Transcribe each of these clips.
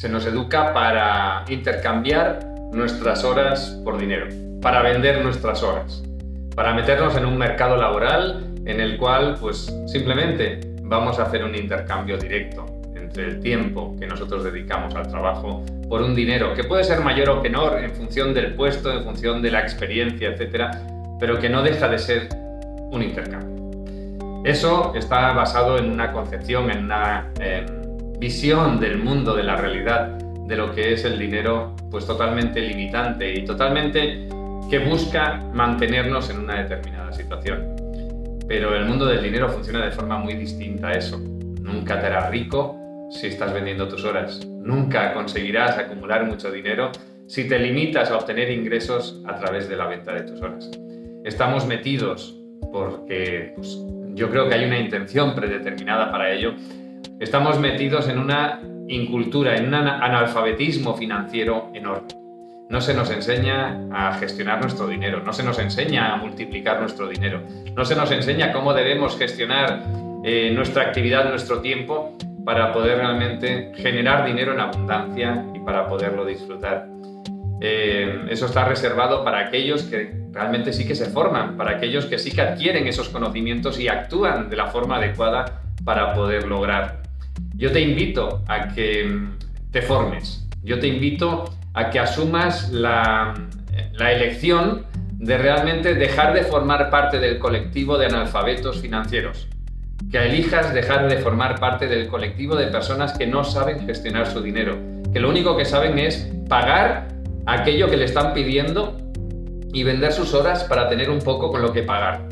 se nos educa para intercambiar nuestras horas por dinero, para vender nuestras horas, para meternos en un mercado laboral en el cual pues simplemente vamos a hacer un intercambio directo entre el tiempo que nosotros dedicamos al trabajo por un dinero que puede ser mayor o menor en función del puesto, en función de la experiencia, etcétera, pero que no deja de ser un intercambio. Eso está basado en una concepción, en una em, visión del mundo, de la realidad, de lo que es el dinero, pues totalmente limitante y totalmente que busca mantenernos en una determinada situación. Pero el mundo del dinero funciona de forma muy distinta a eso. Nunca te harás rico si estás vendiendo tus horas. Nunca conseguirás acumular mucho dinero si te limitas a obtener ingresos a través de la venta de tus horas. Estamos metidos porque pues, yo creo que hay una intención predeterminada para ello. Estamos metidos en una incultura, en un analfabetismo financiero enorme. No se nos enseña a gestionar nuestro dinero, no se nos enseña a multiplicar nuestro dinero, no se nos enseña cómo debemos gestionar eh, nuestra actividad, nuestro tiempo para poder realmente generar dinero en abundancia y para poderlo disfrutar. Eh, eso está reservado para aquellos que realmente sí que se forman, para aquellos que sí que adquieren esos conocimientos y actúan de la forma adecuada para poder lograr. Yo te invito a que te formes, yo te invito a que asumas la, la elección de realmente dejar de formar parte del colectivo de analfabetos financieros que elijas dejar de formar parte del colectivo de personas que no saben gestionar su dinero, que lo único que saben es pagar aquello que le están pidiendo y vender sus horas para tener un poco con lo que pagar.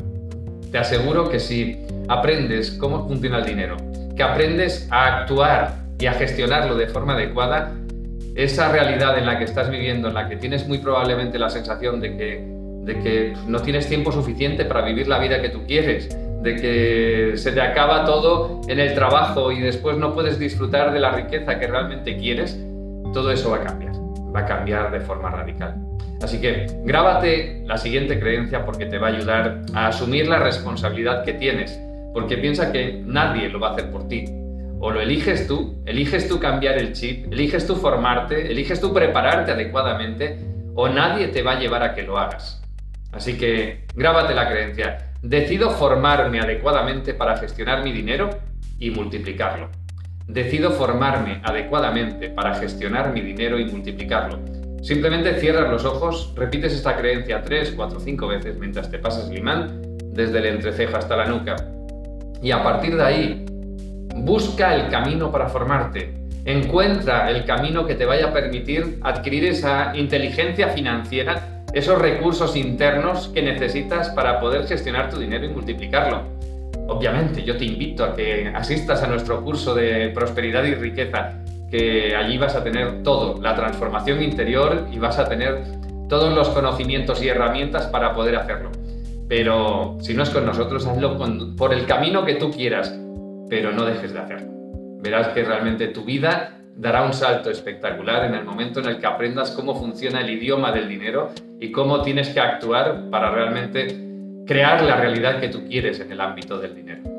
Te aseguro que si aprendes cómo funciona el dinero, que aprendes a actuar y a gestionarlo de forma adecuada, esa realidad en la que estás viviendo, en la que tienes muy probablemente la sensación de que, de que no tienes tiempo suficiente para vivir la vida que tú quieres, de que se te acaba todo en el trabajo y después no puedes disfrutar de la riqueza que realmente quieres, todo eso va a cambiar, va a cambiar de forma radical. Así que grábate la siguiente creencia porque te va a ayudar a asumir la responsabilidad que tienes, porque piensa que nadie lo va a hacer por ti. O lo eliges tú, eliges tú cambiar el chip, eliges tú formarte, eliges tú prepararte adecuadamente, o nadie te va a llevar a que lo hagas. Así que grábate la creencia, Decido formarme adecuadamente para gestionar mi dinero y multiplicarlo. Decido formarme adecuadamente para gestionar mi dinero y multiplicarlo. Simplemente cierras los ojos, repites esta creencia 3, 4, 5 veces mientras te pasas el imán desde el entrecejo hasta la nuca. Y a partir de ahí, busca el camino para formarte. Encuentra el camino que te vaya a permitir adquirir esa inteligencia financiera esos recursos internos que necesitas para poder gestionar tu dinero y multiplicarlo. Obviamente, yo te invito a que asistas a nuestro curso de prosperidad y riqueza, que allí vas a tener todo, la transformación interior y vas a tener todos los conocimientos y herramientas para poder hacerlo. Pero si no es con nosotros, hazlo por el camino que tú quieras, pero no dejes de hacerlo. Verás que realmente tu vida dará un salto espectacular en el momento en el que aprendas cómo funciona el idioma del dinero y cómo tienes que actuar para realmente crear la realidad que tú quieres en el ámbito del dinero.